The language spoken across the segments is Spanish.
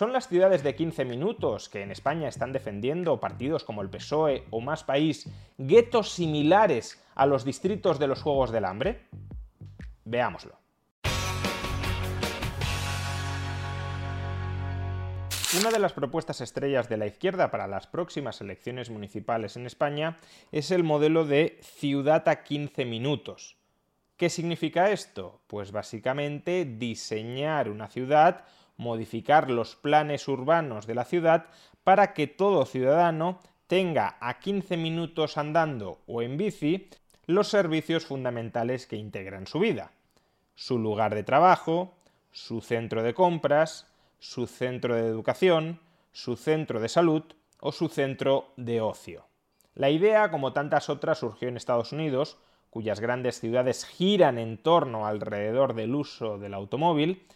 ¿Son las ciudades de 15 minutos que en España están defendiendo partidos como el PSOE o Más País guetos similares a los distritos de los Juegos del Hambre? Veámoslo. Una de las propuestas estrellas de la izquierda para las próximas elecciones municipales en España es el modelo de ciudad a 15 minutos. ¿Qué significa esto? Pues básicamente diseñar una ciudad modificar los planes urbanos de la ciudad para que todo ciudadano tenga a 15 minutos andando o en bici los servicios fundamentales que integran su vida. Su lugar de trabajo, su centro de compras, su centro de educación, su centro de salud o su centro de ocio. La idea, como tantas otras, surgió en Estados Unidos, cuyas grandes ciudades giran en torno alrededor del uso del automóvil,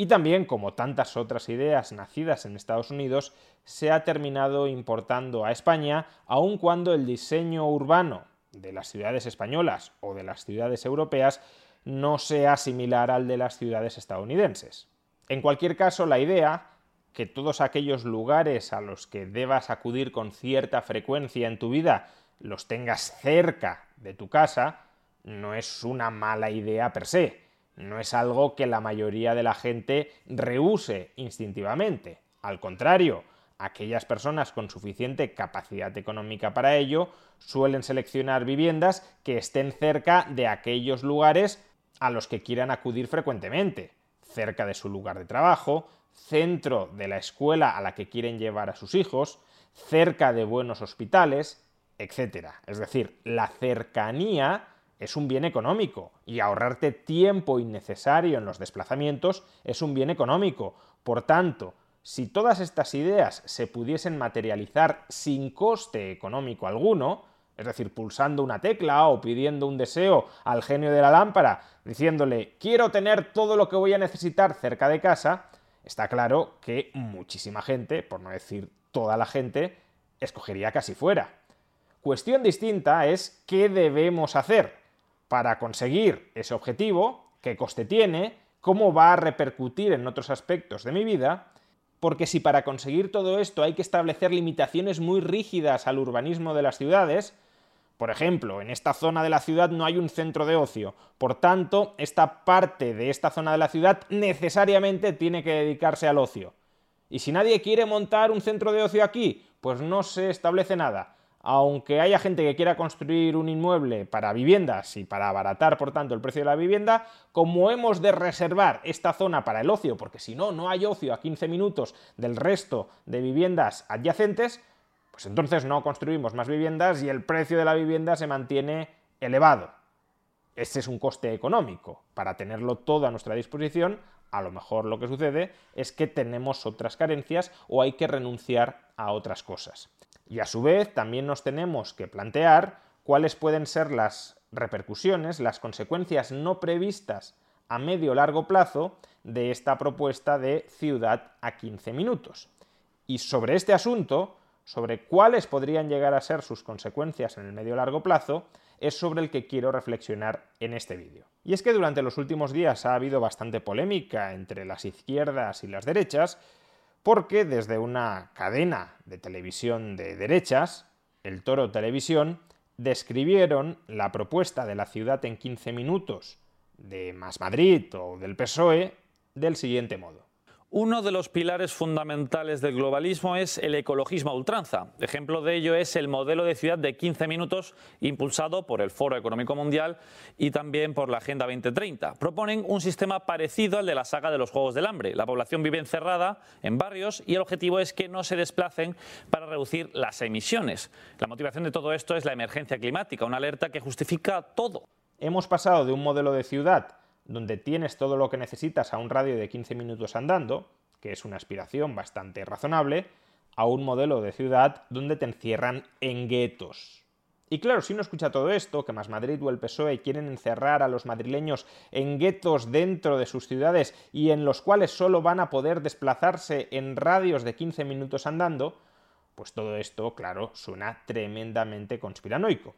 y también, como tantas otras ideas nacidas en Estados Unidos, se ha terminado importando a España, aun cuando el diseño urbano de las ciudades españolas o de las ciudades europeas no sea similar al de las ciudades estadounidenses. En cualquier caso, la idea, que todos aquellos lugares a los que debas acudir con cierta frecuencia en tu vida los tengas cerca de tu casa, no es una mala idea per se no es algo que la mayoría de la gente rehúse instintivamente. Al contrario, aquellas personas con suficiente capacidad económica para ello suelen seleccionar viviendas que estén cerca de aquellos lugares a los que quieran acudir frecuentemente, cerca de su lugar de trabajo, centro de la escuela a la que quieren llevar a sus hijos, cerca de buenos hospitales, etc. Es decir, la cercanía es un bien económico y ahorrarte tiempo innecesario en los desplazamientos es un bien económico. Por tanto, si todas estas ideas se pudiesen materializar sin coste económico alguno, es decir, pulsando una tecla o pidiendo un deseo al genio de la lámpara, diciéndole quiero tener todo lo que voy a necesitar cerca de casa, está claro que muchísima gente, por no decir toda la gente, escogería casi fuera. Cuestión distinta es qué debemos hacer para conseguir ese objetivo, qué coste tiene, cómo va a repercutir en otros aspectos de mi vida, porque si para conseguir todo esto hay que establecer limitaciones muy rígidas al urbanismo de las ciudades, por ejemplo, en esta zona de la ciudad no hay un centro de ocio, por tanto, esta parte de esta zona de la ciudad necesariamente tiene que dedicarse al ocio. Y si nadie quiere montar un centro de ocio aquí, pues no se establece nada aunque haya gente que quiera construir un inmueble para viviendas y para abaratar, por tanto, el precio de la vivienda, como hemos de reservar esta zona para el ocio, porque si no, no hay ocio a 15 minutos del resto de viviendas adyacentes, pues entonces no construimos más viviendas y el precio de la vivienda se mantiene elevado. Ese es un coste económico. Para tenerlo todo a nuestra disposición, a lo mejor lo que sucede es que tenemos otras carencias o hay que renunciar a otras cosas. Y a su vez también nos tenemos que plantear cuáles pueden ser las repercusiones, las consecuencias no previstas a medio largo plazo de esta propuesta de ciudad a 15 minutos. Y sobre este asunto, sobre cuáles podrían llegar a ser sus consecuencias en el medio largo plazo, es sobre el que quiero reflexionar en este vídeo. Y es que durante los últimos días ha habido bastante polémica entre las izquierdas y las derechas porque desde una cadena de televisión de derechas, el Toro Televisión, describieron la propuesta de la ciudad en 15 minutos de Más Madrid o del PSOE del siguiente modo. Uno de los pilares fundamentales del globalismo es el ecologismo a ultranza. Ejemplo de ello es el modelo de ciudad de 15 minutos impulsado por el Foro Económico Mundial y también por la Agenda 2030. Proponen un sistema parecido al de la saga de los Juegos del Hambre. La población vive encerrada en barrios y el objetivo es que no se desplacen para reducir las emisiones. La motivación de todo esto es la emergencia climática, una alerta que justifica todo. Hemos pasado de un modelo de ciudad donde tienes todo lo que necesitas a un radio de 15 minutos andando, que es una aspiración bastante razonable, a un modelo de ciudad donde te encierran en guetos. Y claro, si uno escucha todo esto, que Más Madrid o el PSOE quieren encerrar a los madrileños en guetos dentro de sus ciudades y en los cuales solo van a poder desplazarse en radios de 15 minutos andando, pues todo esto, claro, suena tremendamente conspiranoico.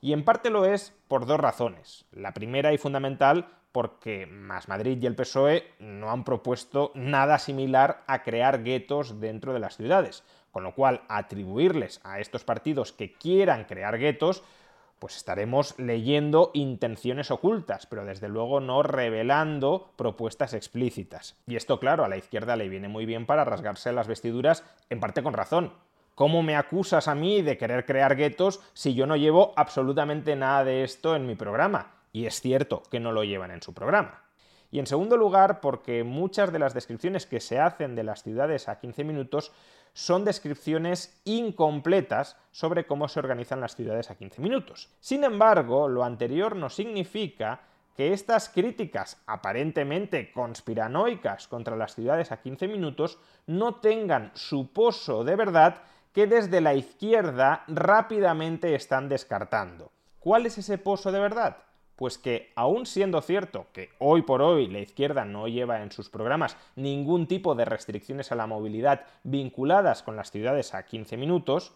Y en parte lo es por dos razones. La primera y fundamental porque Más Madrid y el PSOE no han propuesto nada similar a crear guetos dentro de las ciudades, con lo cual atribuirles a estos partidos que quieran crear guetos pues estaremos leyendo intenciones ocultas, pero desde luego no revelando propuestas explícitas. Y esto, claro, a la izquierda le viene muy bien para rasgarse las vestiduras, en parte con razón, ¿Cómo me acusas a mí de querer crear guetos si yo no llevo absolutamente nada de esto en mi programa? Y es cierto que no lo llevan en su programa. Y en segundo lugar, porque muchas de las descripciones que se hacen de las ciudades a 15 minutos son descripciones incompletas sobre cómo se organizan las ciudades a 15 minutos. Sin embargo, lo anterior no significa que estas críticas aparentemente conspiranoicas contra las ciudades a 15 minutos no tengan su pozo de verdad que desde la izquierda rápidamente están descartando. ¿Cuál es ese pozo de verdad? Pues que, aun siendo cierto que hoy por hoy la izquierda no lleva en sus programas ningún tipo de restricciones a la movilidad vinculadas con las ciudades a 15 minutos,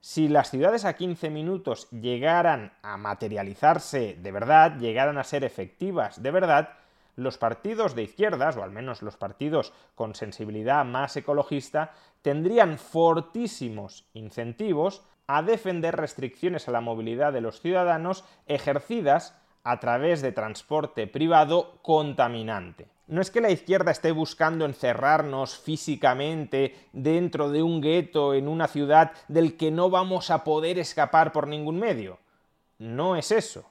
si las ciudades a 15 minutos llegaran a materializarse de verdad, llegaran a ser efectivas de verdad, los partidos de izquierdas, o al menos los partidos con sensibilidad más ecologista, tendrían fortísimos incentivos a defender restricciones a la movilidad de los ciudadanos ejercidas a través de transporte privado contaminante. No es que la izquierda esté buscando encerrarnos físicamente dentro de un gueto en una ciudad del que no vamos a poder escapar por ningún medio. No es eso.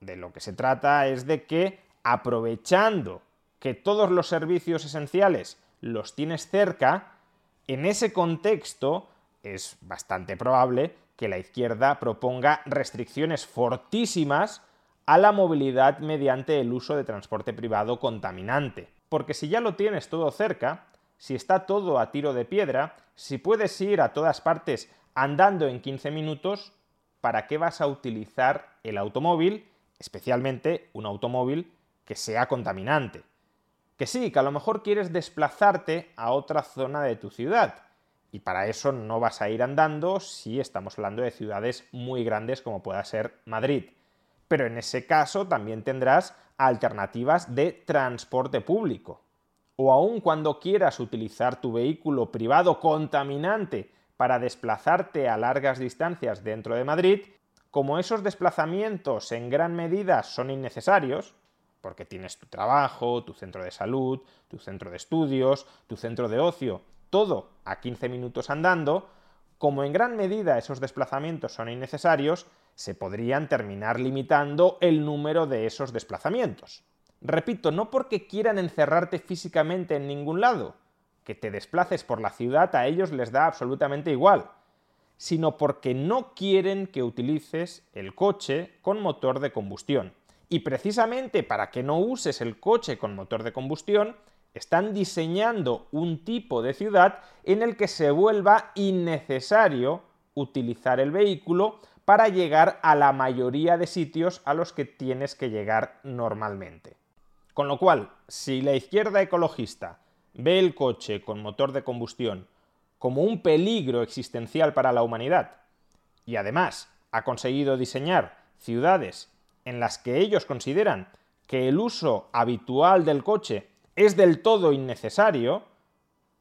De lo que se trata es de que aprovechando que todos los servicios esenciales los tienes cerca, en ese contexto es bastante probable que la izquierda proponga restricciones fortísimas a la movilidad mediante el uso de transporte privado contaminante. Porque si ya lo tienes todo cerca, si está todo a tiro de piedra, si puedes ir a todas partes andando en 15 minutos, ¿para qué vas a utilizar el automóvil, especialmente un automóvil que sea contaminante. Que sí, que a lo mejor quieres desplazarte a otra zona de tu ciudad. Y para eso no vas a ir andando si estamos hablando de ciudades muy grandes como pueda ser Madrid. Pero en ese caso también tendrás alternativas de transporte público. O aun cuando quieras utilizar tu vehículo privado contaminante para desplazarte a largas distancias dentro de Madrid, como esos desplazamientos en gran medida son innecesarios, porque tienes tu trabajo, tu centro de salud, tu centro de estudios, tu centro de ocio, todo a 15 minutos andando, como en gran medida esos desplazamientos son innecesarios, se podrían terminar limitando el número de esos desplazamientos. Repito, no porque quieran encerrarte físicamente en ningún lado, que te desplaces por la ciudad a ellos les da absolutamente igual, sino porque no quieren que utilices el coche con motor de combustión. Y precisamente para que no uses el coche con motor de combustión, están diseñando un tipo de ciudad en el que se vuelva innecesario utilizar el vehículo para llegar a la mayoría de sitios a los que tienes que llegar normalmente. Con lo cual, si la izquierda ecologista ve el coche con motor de combustión como un peligro existencial para la humanidad, y además ha conseguido diseñar ciudades en las que ellos consideran que el uso habitual del coche es del todo innecesario,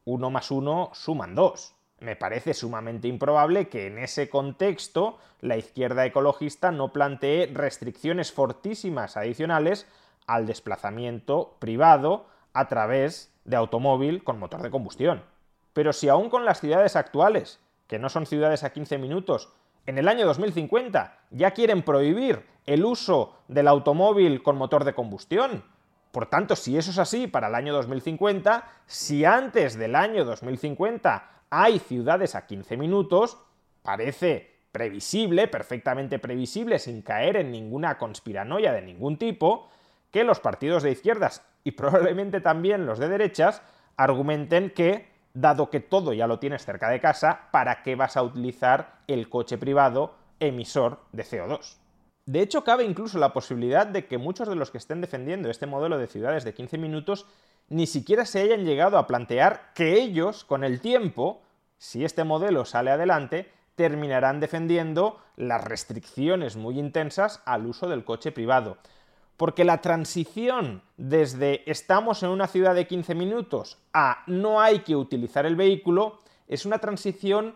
uno más uno suman dos. Me parece sumamente improbable que en ese contexto la izquierda ecologista no plantee restricciones fortísimas adicionales al desplazamiento privado a través de automóvil con motor de combustión. Pero si aún con las ciudades actuales, que no son ciudades a 15 minutos, en el año 2050 ya quieren prohibir el uso del automóvil con motor de combustión. Por tanto, si eso es así para el año 2050, si antes del año 2050 hay ciudades a 15 minutos, parece previsible, perfectamente previsible, sin caer en ninguna conspiranoia de ningún tipo, que los partidos de izquierdas y probablemente también los de derechas argumenten que, dado que todo ya lo tienes cerca de casa, ¿para qué vas a utilizar el coche privado emisor de CO2? De hecho, cabe incluso la posibilidad de que muchos de los que estén defendiendo este modelo de ciudades de 15 minutos ni siquiera se hayan llegado a plantear que ellos, con el tiempo, si este modelo sale adelante, terminarán defendiendo las restricciones muy intensas al uso del coche privado. Porque la transición desde estamos en una ciudad de 15 minutos a no hay que utilizar el vehículo es una transición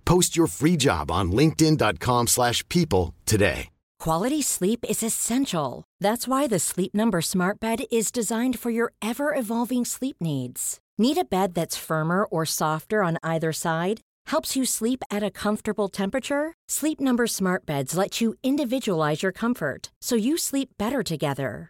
Post your free job on linkedin.com slash people today. Quality sleep is essential. That's why the Sleep Number smart bed is designed for your ever-evolving sleep needs. Need a bed that's firmer or softer on either side? Helps you sleep at a comfortable temperature? Sleep Number smart beds let you individualize your comfort so you sleep better together.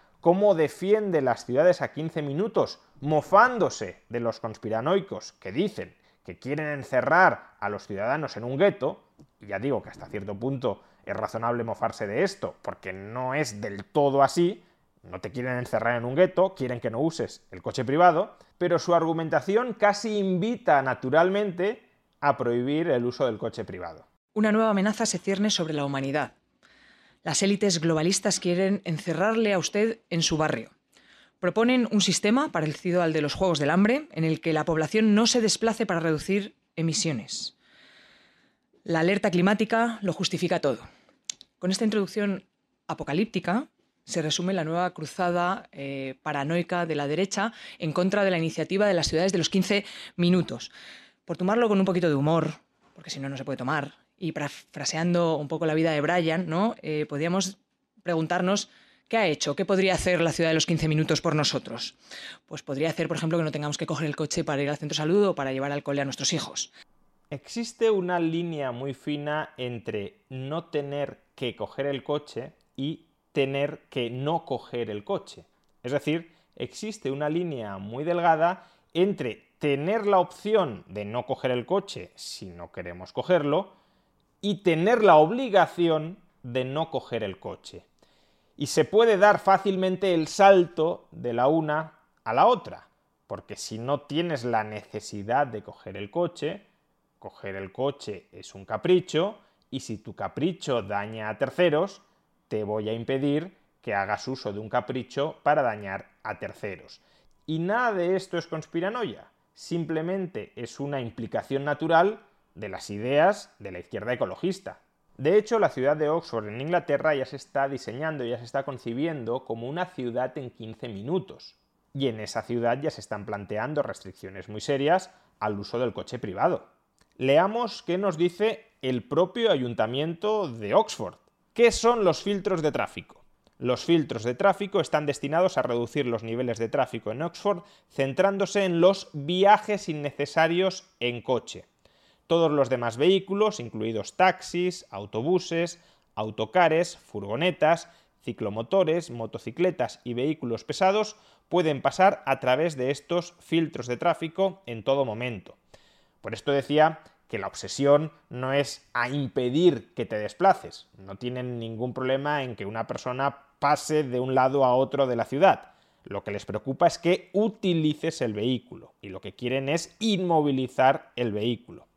cómo defiende las ciudades a 15 minutos, mofándose de los conspiranoicos que dicen que quieren encerrar a los ciudadanos en un gueto, y ya digo que hasta cierto punto es razonable mofarse de esto, porque no es del todo así, no te quieren encerrar en un gueto, quieren que no uses el coche privado, pero su argumentación casi invita naturalmente a prohibir el uso del coche privado. Una nueva amenaza se cierne sobre la humanidad. Las élites globalistas quieren encerrarle a usted en su barrio. Proponen un sistema parecido al de los Juegos del Hambre, en el que la población no se desplace para reducir emisiones. La alerta climática lo justifica todo. Con esta introducción apocalíptica se resume la nueva cruzada eh, paranoica de la derecha en contra de la iniciativa de las ciudades de los 15 minutos. Por tomarlo con un poquito de humor, porque si no, no se puede tomar, y fraseando un poco la vida de Brian, ¿no? Eh, podríamos preguntarnos ¿Qué ha hecho? ¿Qué podría hacer la ciudad de los 15 minutos por nosotros? Pues podría hacer, por ejemplo, que no tengamos que coger el coche para ir al centro de salud o para llevar al cole a nuestros hijos. Existe una línea muy fina entre no tener que coger el coche y tener que no coger el coche. Es decir, existe una línea muy delgada entre tener la opción de no coger el coche si no queremos cogerlo y tener la obligación de no coger el coche. Y se puede dar fácilmente el salto de la una a la otra, porque si no tienes la necesidad de coger el coche, coger el coche es un capricho, y si tu capricho daña a terceros, te voy a impedir que hagas uso de un capricho para dañar a terceros. Y nada de esto es conspiranoia, simplemente es una implicación natural de las ideas de la izquierda ecologista. De hecho, la ciudad de Oxford en Inglaterra ya se está diseñando, ya se está concibiendo como una ciudad en 15 minutos. Y en esa ciudad ya se están planteando restricciones muy serias al uso del coche privado. Leamos qué nos dice el propio ayuntamiento de Oxford. ¿Qué son los filtros de tráfico? Los filtros de tráfico están destinados a reducir los niveles de tráfico en Oxford centrándose en los viajes innecesarios en coche. Todos los demás vehículos, incluidos taxis, autobuses, autocares, furgonetas, ciclomotores, motocicletas y vehículos pesados pueden pasar a través de estos filtros de tráfico en todo momento. Por esto decía que la obsesión no es a impedir que te desplaces. No tienen ningún problema en que una persona pase de un lado a otro de la ciudad. Lo que les preocupa es que utilices el vehículo y lo que quieren es inmovilizar el vehículo.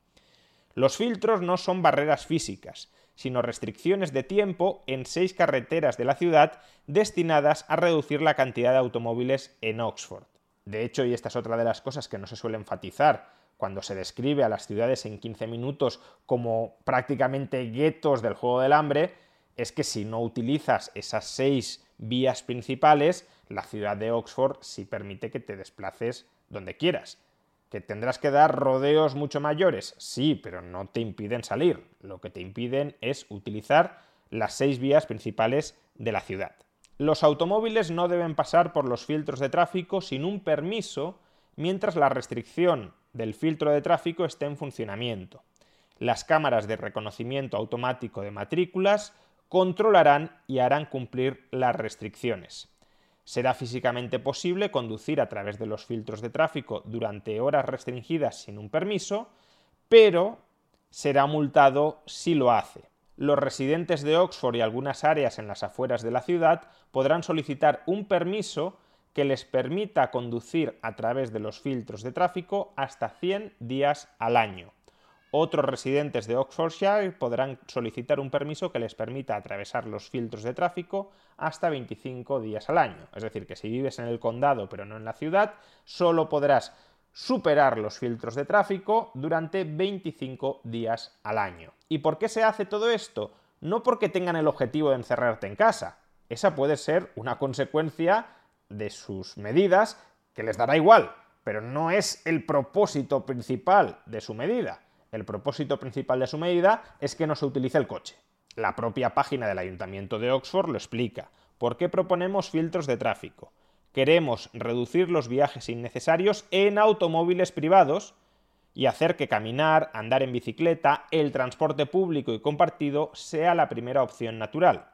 Los filtros no son barreras físicas, sino restricciones de tiempo en seis carreteras de la ciudad destinadas a reducir la cantidad de automóviles en Oxford. De hecho, y esta es otra de las cosas que no se suele enfatizar cuando se describe a las ciudades en 15 minutos como prácticamente guetos del juego del hambre, es que si no utilizas esas seis vías principales, la ciudad de Oxford sí permite que te desplaces donde quieras. ¿Que tendrás que dar rodeos mucho mayores? Sí, pero no te impiden salir. Lo que te impiden es utilizar las seis vías principales de la ciudad. Los automóviles no deben pasar por los filtros de tráfico sin un permiso mientras la restricción del filtro de tráfico esté en funcionamiento. Las cámaras de reconocimiento automático de matrículas controlarán y harán cumplir las restricciones. Será físicamente posible conducir a través de los filtros de tráfico durante horas restringidas sin un permiso, pero será multado si lo hace. Los residentes de Oxford y algunas áreas en las afueras de la ciudad podrán solicitar un permiso que les permita conducir a través de los filtros de tráfico hasta 100 días al año. Otros residentes de Oxfordshire podrán solicitar un permiso que les permita atravesar los filtros de tráfico hasta 25 días al año. Es decir, que si vives en el condado pero no en la ciudad, solo podrás superar los filtros de tráfico durante 25 días al año. ¿Y por qué se hace todo esto? No porque tengan el objetivo de encerrarte en casa. Esa puede ser una consecuencia de sus medidas que les dará igual, pero no es el propósito principal de su medida. El propósito principal de su medida es que no se utilice el coche. La propia página del Ayuntamiento de Oxford lo explica. ¿Por qué proponemos filtros de tráfico? Queremos reducir los viajes innecesarios en automóviles privados y hacer que caminar, andar en bicicleta, el transporte público y compartido sea la primera opción natural.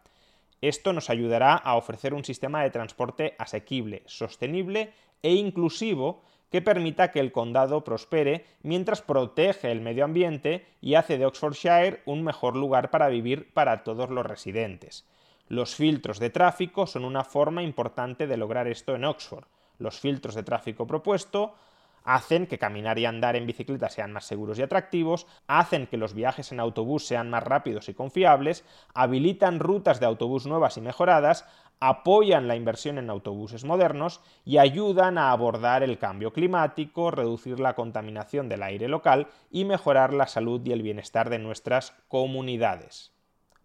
Esto nos ayudará a ofrecer un sistema de transporte asequible, sostenible e inclusivo que permita que el condado prospere mientras protege el medio ambiente y hace de Oxfordshire un mejor lugar para vivir para todos los residentes. Los filtros de tráfico son una forma importante de lograr esto en Oxford. Los filtros de tráfico propuesto hacen que caminar y andar en bicicleta sean más seguros y atractivos, hacen que los viajes en autobús sean más rápidos y confiables, habilitan rutas de autobús nuevas y mejoradas, apoyan la inversión en autobuses modernos y ayudan a abordar el cambio climático, reducir la contaminación del aire local y mejorar la salud y el bienestar de nuestras comunidades.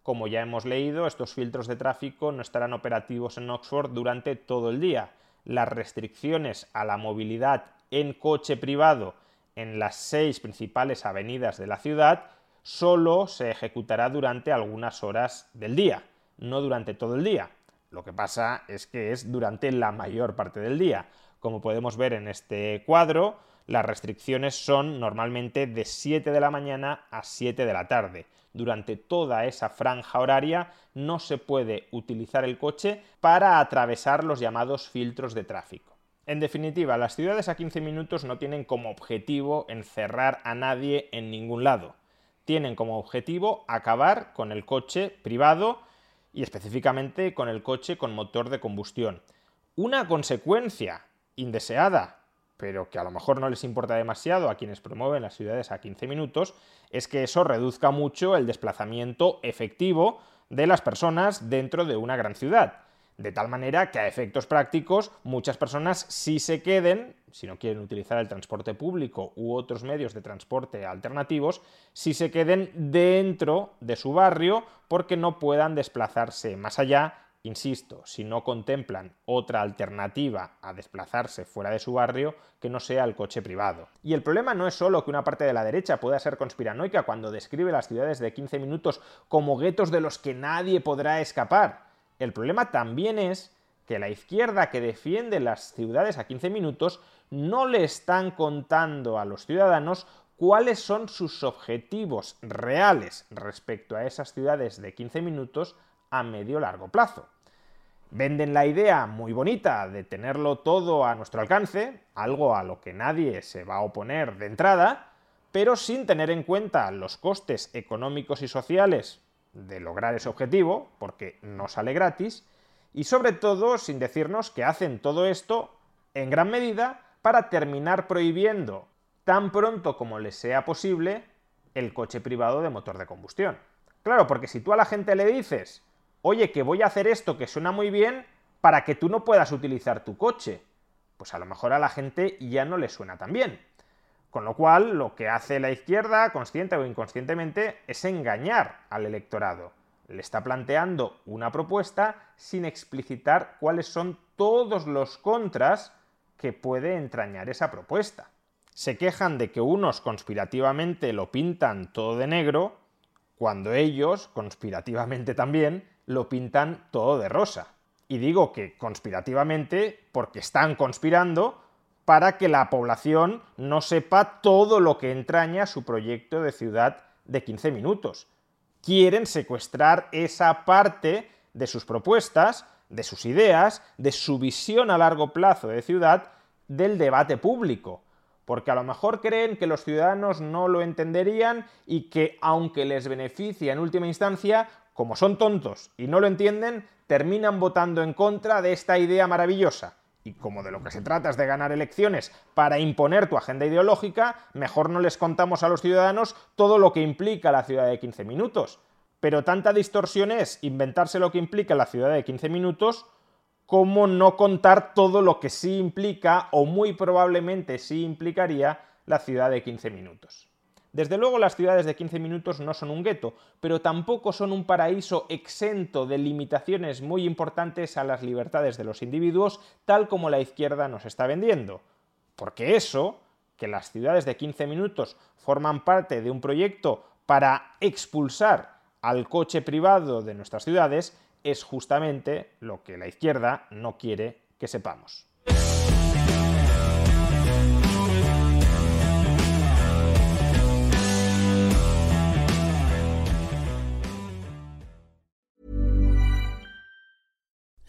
Como ya hemos leído, estos filtros de tráfico no estarán operativos en Oxford durante todo el día. Las restricciones a la movilidad en coche privado en las seis principales avenidas de la ciudad solo se ejecutará durante algunas horas del día, no durante todo el día. Lo que pasa es que es durante la mayor parte del día. Como podemos ver en este cuadro, las restricciones son normalmente de 7 de la mañana a 7 de la tarde. Durante toda esa franja horaria no se puede utilizar el coche para atravesar los llamados filtros de tráfico. En definitiva, las ciudades a 15 minutos no tienen como objetivo encerrar a nadie en ningún lado. Tienen como objetivo acabar con el coche privado y específicamente con el coche con motor de combustión. Una consecuencia indeseada, pero que a lo mejor no les importa demasiado a quienes promueven las ciudades a 15 minutos, es que eso reduzca mucho el desplazamiento efectivo de las personas dentro de una gran ciudad. De tal manera que a efectos prácticos muchas personas sí se queden, si no quieren utilizar el transporte público u otros medios de transporte alternativos, sí se queden dentro de su barrio porque no puedan desplazarse más allá. Insisto, si no contemplan otra alternativa a desplazarse fuera de su barrio que no sea el coche privado. Y el problema no es solo que una parte de la derecha pueda ser conspiranoica cuando describe las ciudades de 15 minutos como guetos de los que nadie podrá escapar el problema también es que la izquierda que defiende las ciudades a 15 minutos no le están contando a los ciudadanos cuáles son sus objetivos reales respecto a esas ciudades de 15 minutos a medio largo plazo. Venden la idea muy bonita de tenerlo todo a nuestro alcance, algo a lo que nadie se va a oponer de entrada, pero sin tener en cuenta los costes económicos y sociales de lograr ese objetivo, porque no sale gratis, y sobre todo sin decirnos que hacen todo esto en gran medida para terminar prohibiendo tan pronto como les sea posible el coche privado de motor de combustión. Claro, porque si tú a la gente le dices, oye, que voy a hacer esto que suena muy bien para que tú no puedas utilizar tu coche, pues a lo mejor a la gente ya no le suena tan bien. Con lo cual, lo que hace la izquierda, consciente o inconscientemente, es engañar al electorado. Le está planteando una propuesta sin explicitar cuáles son todos los contras que puede entrañar esa propuesta. Se quejan de que unos conspirativamente lo pintan todo de negro, cuando ellos, conspirativamente también, lo pintan todo de rosa. Y digo que conspirativamente porque están conspirando para que la población no sepa todo lo que entraña su proyecto de ciudad de 15 minutos. Quieren secuestrar esa parte de sus propuestas, de sus ideas, de su visión a largo plazo de ciudad, del debate público. Porque a lo mejor creen que los ciudadanos no lo entenderían y que, aunque les beneficia en última instancia, como son tontos y no lo entienden, terminan votando en contra de esta idea maravillosa y como de lo que se trata es de ganar elecciones para imponer tu agenda ideológica, mejor no les contamos a los ciudadanos todo lo que implica la ciudad de 15 minutos. Pero tanta distorsión es inventarse lo que implica la ciudad de 15 minutos como no contar todo lo que sí implica o muy probablemente sí implicaría la ciudad de 15 minutos. Desde luego las ciudades de 15 minutos no son un gueto, pero tampoco son un paraíso exento de limitaciones muy importantes a las libertades de los individuos, tal como la izquierda nos está vendiendo. Porque eso, que las ciudades de 15 minutos forman parte de un proyecto para expulsar al coche privado de nuestras ciudades, es justamente lo que la izquierda no quiere que sepamos.